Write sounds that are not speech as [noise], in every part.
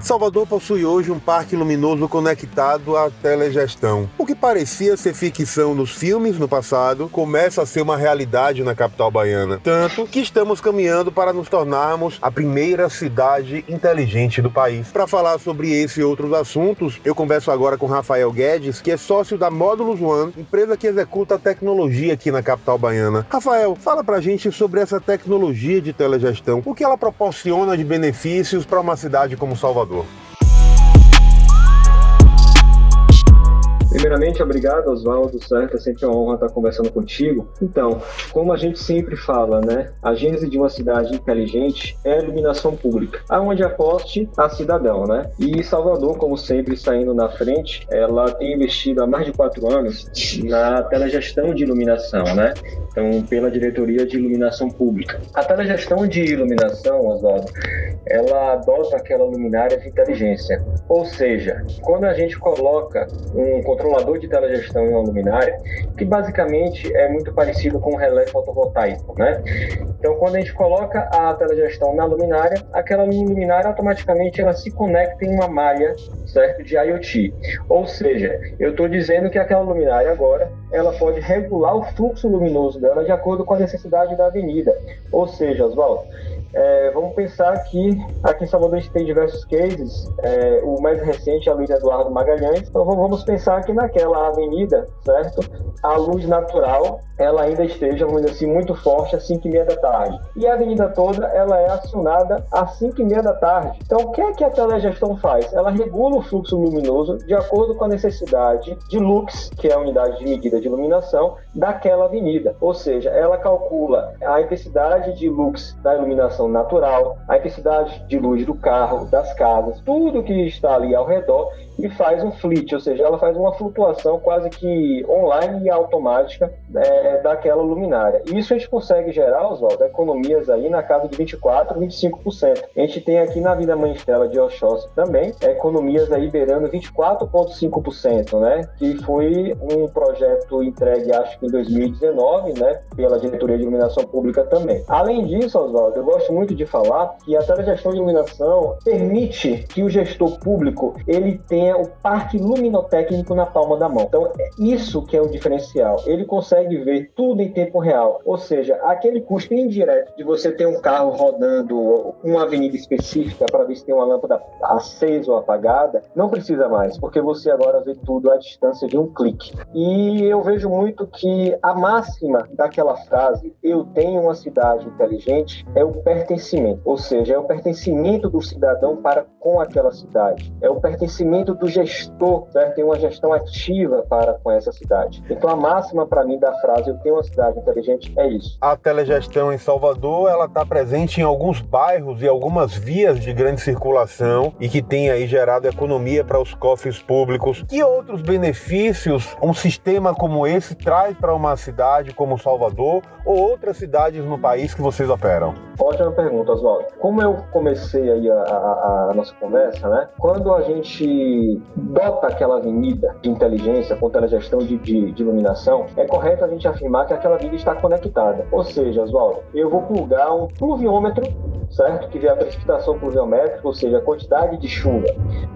Salvador possui hoje um parque luminoso conectado à telegestão. O que parecia ser ficção nos filmes no passado começa a ser uma realidade na capital baiana. Tanto que estamos caminhando para nos tornarmos a primeira cidade inteligente do país. Para falar sobre esse e outros assuntos, eu converso agora com Rafael Guedes, que é sócio da Módulos One, empresa que executa tecnologia aqui na capital baiana. Rafael, fala pra gente sobre essa tecnologia de telegestão. O que ela proporciona de benefícios para uma cidade como Salvador? Salvador. Primeiramente, obrigado, Oswaldo, certo? É sempre uma honra estar conversando contigo. Então, como a gente sempre fala, né? A gênese de uma cidade inteligente é a iluminação pública, aonde aposte a cidadão, né? E Salvador, como sempre, saindo na frente, ela tem investido há mais de quatro anos na telegestão de iluminação, né? Então, pela Diretoria de Iluminação Pública. A telegestão de iluminação, Oswaldo, ela adota aquela luminária de inteligência. Ou seja, quando a gente coloca um controlador de telegestão em uma luminária, que basicamente é muito parecido com um relé fotovoltaico, né? Então, quando a gente coloca a telegestão na luminária, aquela luminária automaticamente ela se conecta em uma malha, certo, de IoT. Ou seja, eu estou dizendo que aquela luminária agora ela pode regular o fluxo luminoso dela de acordo com a necessidade da avenida. Ou seja, Oswaldo, é, vamos pensar que aqui em Salvador a gente tem diversos cases. É, o mais recente é a Luiz Eduardo Magalhães. Então vamos pensar que naquela avenida, certo? A luz natural ela ainda esteja, vamos dizer assim, muito forte às 5 e meia da tarde. E a avenida toda ela é acionada às 5 e meia da tarde. Então o que é que a telegestão faz? Ela regula o fluxo luminoso de acordo com a necessidade de lux, que é a unidade de medida de iluminação, daquela avenida. Ou seja, ela calcula a intensidade de lux da iluminação iluminação natural, a intensidade de luz do carro, das casas, tudo que está ali ao redor e faz um flit, ou seja, ela faz uma flutuação quase que online e automática é, daquela luminária. Isso a gente consegue gerar, Oswaldo, economias aí na casa de 24%, 25%. A gente tem aqui na Vida Mãe Estela de Oxóssi também economias aí beirando 24,5%, né? Que foi um projeto entregue, acho que em 2019, né? Pela Diretoria de Iluminação Pública também. Além disso, Oswaldo, eu gosto muito de falar que a telegestão de iluminação permite que o gestor público ele tenha o parque luminotécnico na palma da mão. Então, é isso que é o diferencial. Ele consegue ver tudo em tempo real. Ou seja, aquele custo indireto de você ter um carro rodando uma avenida específica para ver se tem uma lâmpada acesa ou apagada, não precisa mais, porque você agora vê tudo à distância de um clique. E eu vejo muito que a máxima daquela frase, eu tenho uma cidade inteligente, é o pertencimento. Ou seja, é o pertencimento do cidadão para com aquela cidade. É o pertencimento do gestor, certo? Tem uma gestão ativa para com essa cidade. Então a máxima para mim da frase eu tenho uma cidade inteligente é isso. A telegestão em Salvador, ela está presente em alguns bairros e algumas vias de grande circulação e que tem aí gerado economia para os cofres públicos. Que outros benefícios um sistema como esse traz para uma cidade como Salvador ou outras cidades no país que vocês operam? Ótima pergunta, Oswaldo. Como eu comecei aí a, a, a nossa conversa, né? Quando a gente dota aquela avenida de inteligência com telegestão de, de, de, iluminação, é correto a gente afirmar que aquela avenida está conectada. Ou seja, Oswaldo, eu vou plugar um pluviômetro certo? Que vê a precipitação pluviométrica, ou seja, a quantidade de chuva,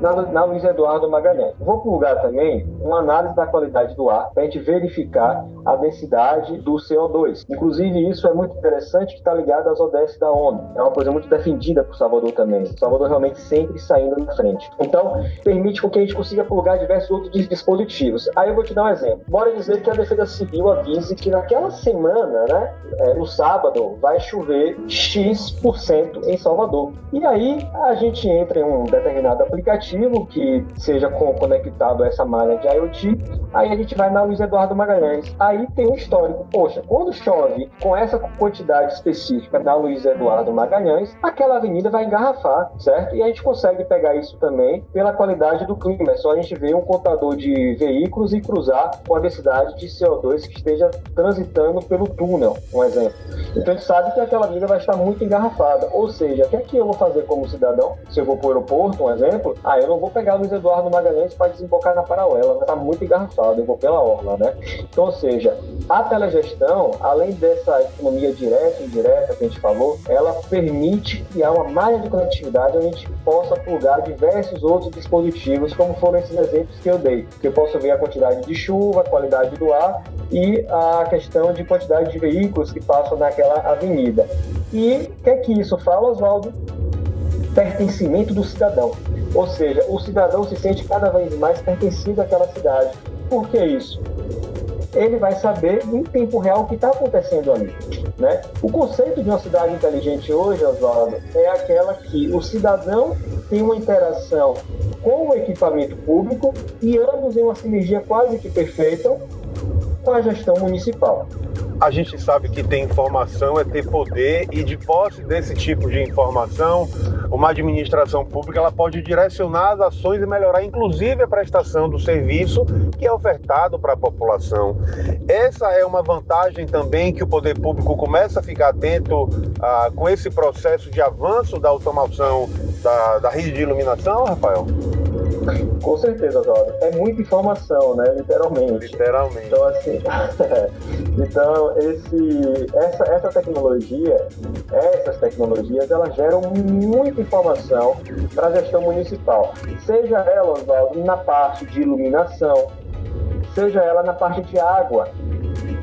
na, na Luiz Eduardo Magalhães. Vou plugar também uma análise da qualidade do ar para a gente verificar a densidade do CO2. Inclusive, isso é muito interessante que está ligado às ODS da ONU. É uma coisa muito defendida por Salvador também. Salvador realmente sempre saindo na frente. Então, permite com que a gente consiga plugar diversos outros dispositivos. Aí eu vou te dar um exemplo. Bora dizer que a Defesa Civil avise que naquela semana, né, é, no sábado, vai chover X% em Salvador. E aí a gente entra em um determinado aplicativo que seja conectado a essa malha de IoT, aí a gente vai na Luiz Eduardo Magalhães. Aí tem um histórico. Poxa, quando chove com essa quantidade específica da Luiz Eduardo Magalhães, aquela avenida vai engarrafar, certo? E a gente consegue pegar isso também pela qualidade do clima. É só a gente ver um contador de veículos e cruzar com a densidade de CO2 que esteja transitando pelo túnel, um exemplo. Então a gente sabe que aquela avenida vai estar muito engarrafada. Ou seja, o que é que eu vou fazer como cidadão? Se eu vou para o aeroporto, um exemplo, ah, eu não vou pegar Luiz Eduardo Magalhães para desembocar na Paralela, está muito engarrafado, eu vou pela orla, né? Então, ou seja, a telegestão, além dessa economia direta e indireta que a gente falou, ela permite criar uma malha de conectividade onde a gente possa plugar diversos outros dispositivos, como foram esses exemplos que eu dei, que eu posso ver a quantidade de chuva, a qualidade do ar e a questão de quantidade de veículos que passam naquela avenida. E o que é que isso fala, Oswaldo? Pertencimento do cidadão. Ou seja, o cidadão se sente cada vez mais pertencido àquela cidade. Por que isso? Ele vai saber em tempo real o que está acontecendo ali. Né? O conceito de uma cidade inteligente hoje, Oswaldo, é aquela que o cidadão tem uma interação com o equipamento público e ambos em uma sinergia quase que perfeita com a gestão municipal a gente sabe que ter informação é ter poder e de posse desse tipo de informação, uma administração pública ela pode direcionar as ações e melhorar inclusive a prestação do serviço que é ofertado para a população. Essa é uma vantagem também que o poder público começa a ficar atento ah, com esse processo de avanço da automação da, da rede de iluminação, Rafael? Com certeza, Jorge. É muita informação, né? Literalmente. Literalmente. Então, assim, [laughs] então esse, essa, essa tecnologia, essas tecnologias, elas geram muita informação para a gestão municipal. Seja ela, Oswaldo, na parte de iluminação, seja ela na parte de água.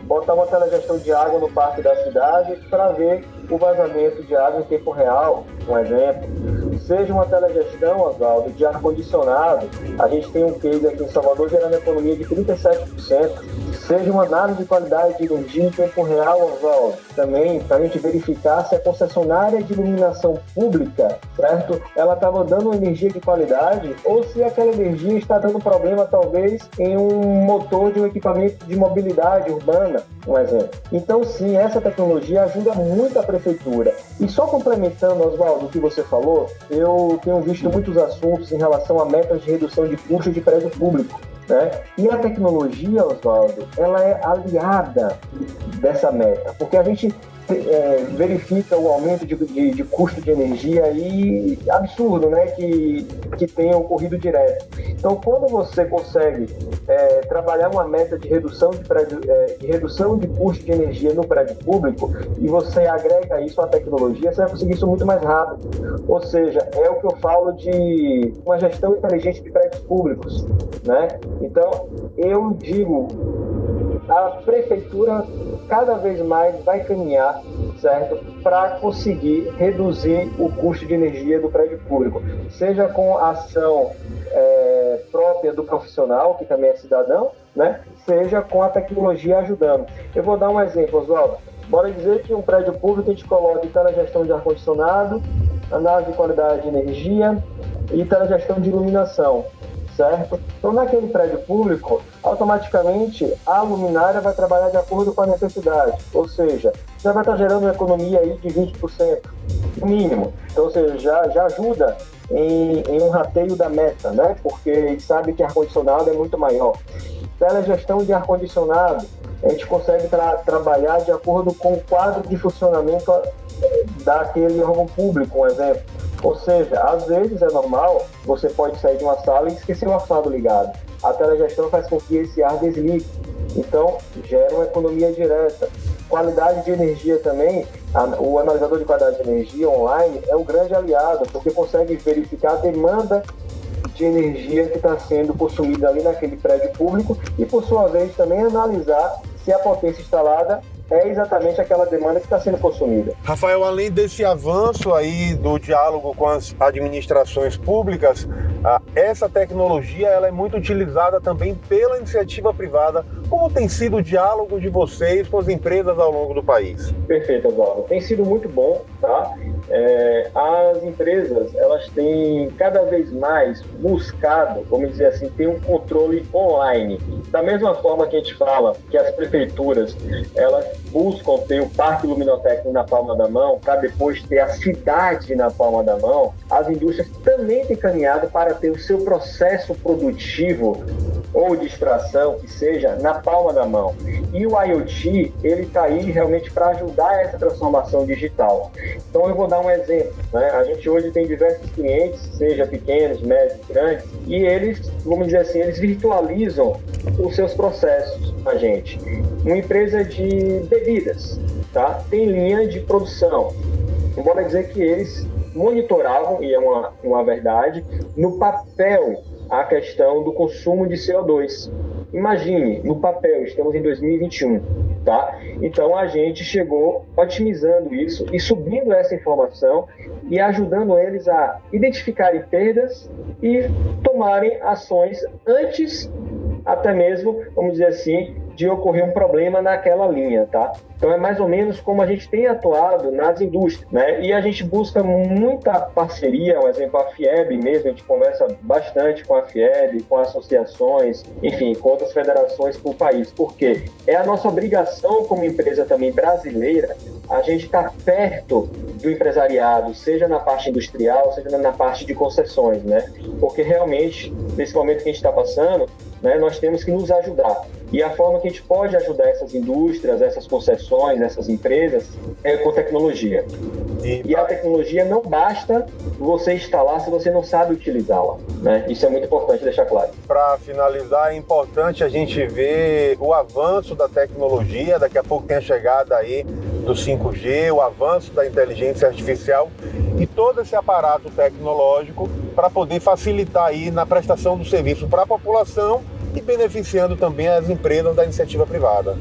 Botar uma telegestão de água no parque da cidade para ver o vazamento de água em tempo real, um exemplo seja uma telegestão, Oswaldo, de ar-condicionado, a gente tem um case aqui em Salvador gerando economia de 37%, seja uma análise de qualidade de energia em tempo real, Oswaldo, também para a gente verificar se a concessionária de iluminação pública, certo, ela estava dando energia de qualidade ou se aquela energia está dando problema, talvez, em um motor de um equipamento de mobilidade urbana, um exemplo. Então, sim, essa tecnologia ajuda muito a prefeitura. E só complementando, Oswaldo, o que você falou, eu tenho visto muitos assuntos em relação a metas de redução de custos de prédio público. Né? E a tecnologia, Oswaldo, ela é aliada dessa meta, porque a gente é, verifica o aumento de, de, de, custo de energia aí absurdo, né, que, que tem ocorrido direto. Então, quando você consegue é, trabalhar uma meta de redução de, prédio, é, de redução de custo de energia no prédio público e você agrega isso à tecnologia, você vai conseguir isso muito mais rápido. Ou seja, é o que eu falo de uma gestão inteligente de prédios públicos, né? Então, eu digo a prefeitura cada vez mais vai caminhar, certo, para conseguir reduzir o custo de energia do prédio público, seja com ação é, própria do profissional, que também é cidadão, né, seja com a tecnologia ajudando. Eu vou dar um exemplo, Oswaldo. Bora dizer que um prédio público a gente coloca gestão de ar-condicionado, análise de qualidade de energia e gestão de iluminação certo? Então, naquele prédio público, automaticamente a luminária vai trabalhar de acordo com a necessidade, ou seja, já vai estar gerando uma economia aí de 20%, no mínimo. Então, ou seja, já, já ajuda em, em um rateio da meta, né? Porque sabe que ar-condicionado é muito maior. Telegestão de ar-condicionado, a gente consegue tra trabalhar de acordo com o quadro de funcionamento daquele órgão público, um exemplo. Ou seja, às vezes é normal, você pode sair de uma sala e esquecer o ar ligado. A telegestão faz com que esse ar desligue. Então, gera uma economia direta. Qualidade de energia também, o analisador de qualidade de energia online é um grande aliado, porque consegue verificar a demanda de energia que está sendo consumida ali naquele prédio público e, por sua vez, também analisar se a potência instalada é exatamente aquela demanda que está sendo consumida. Rafael, além desse avanço aí do diálogo com as administrações públicas, essa tecnologia ela é muito utilizada também pela iniciativa privada. Como tem sido o diálogo de vocês com as empresas ao longo do país? Perfeito, Eduardo. Tem sido muito bom, tá? É, as empresas elas têm cada vez mais buscado, vamos dizer assim, ter um controle online. Da mesma forma que a gente fala que as prefeituras elas buscam ter o parque luminotécnico na palma da mão para depois ter a cidade na palma da mão, as indústrias também têm caminhado para ter o seu processo produtivo ou de extração, que seja, na palma da mão. E o IoT, ele está aí realmente para ajudar essa transformação digital. Então eu vou dar um exemplo. Né? A gente hoje tem diversos clientes, seja pequenos, médios, grandes, e eles, vamos dizer assim, eles virtualizam os seus processos a gente. Uma empresa de bebidas, tá? Tem linha de produção. embora dizer que eles monitoravam, e é uma, uma verdade, no papel a questão do consumo de CO2. Imagine, no papel, estamos em 2021, tá? Então a gente chegou otimizando isso e subindo essa informação e ajudando eles a identificarem perdas e tomarem ações antes até mesmo, vamos dizer assim, de ocorrer um problema naquela linha, tá? Então é mais ou menos como a gente tem atuado nas indústrias, né? E a gente busca muita parceria, um exemplo, a FIEB mesmo, a gente conversa bastante com a FIEB, com associações, enfim, com outras federações por país, porque é a nossa obrigação como empresa também brasileira a gente estar tá perto do empresariado, seja na parte industrial, seja na parte de concessões, né? Porque realmente, nesse momento que a gente está passando, né, nós temos que nos ajudar. E a forma que a gente pode ajudar essas indústrias, essas concessões, essas empresas é com tecnologia. E, e a tecnologia não basta você instalar se você não sabe utilizá-la. Né? Isso é muito importante deixar claro. Para finalizar, é importante a gente ver o avanço da tecnologia. Daqui a pouco tem a chegada aí do 5G, o avanço da inteligência artificial e todo esse aparato tecnológico para poder facilitar aí na prestação do serviço para a população e beneficiando também as empresas da iniciativa privada.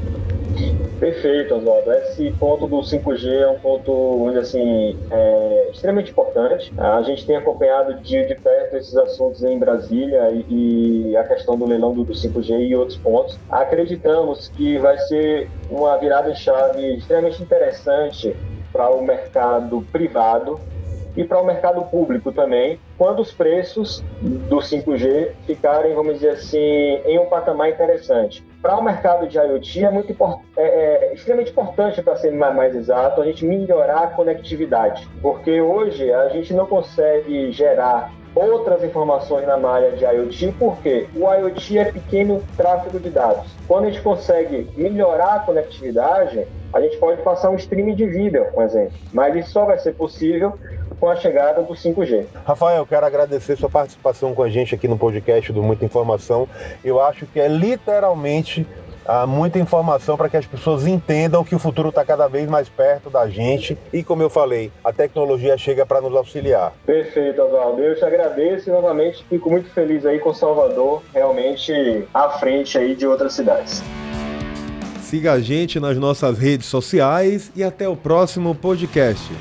Perfeito, Oswaldo. Esse ponto do 5G é um ponto, assim, é, extremamente importante. A gente tem acompanhado de, de perto esses assuntos em Brasília e, e, a questão do leilão do, do 5G e outros pontos. Acreditamos que vai ser uma virada chave extremamente interessante para o mercado privado e para o mercado público também, quando os preços do 5G ficarem, vamos dizer assim, em um patamar interessante. Para o mercado de IoT é muito é, é extremamente importante, para ser mais, exato, a gente melhorar a conectividade, porque hoje a gente não consegue gerar outras informações na malha de IoT, porque o IoT é pequeno tráfego de dados. Quando a gente consegue melhorar a conectividade, a gente pode passar um streaming de vídeo, um exemplo. Mas isso só vai ser possível com a chegada do 5G. Rafael, quero agradecer sua participação com a gente aqui no podcast do Muita Informação. Eu acho que é literalmente ah, muita informação para que as pessoas entendam que o futuro está cada vez mais perto da gente e, como eu falei, a tecnologia chega para nos auxiliar. Perfeito, Oswaldo. Eu te agradeço e novamente fico muito feliz aí com Salvador, realmente à frente aí de outras cidades. Siga a gente nas nossas redes sociais e até o próximo podcast.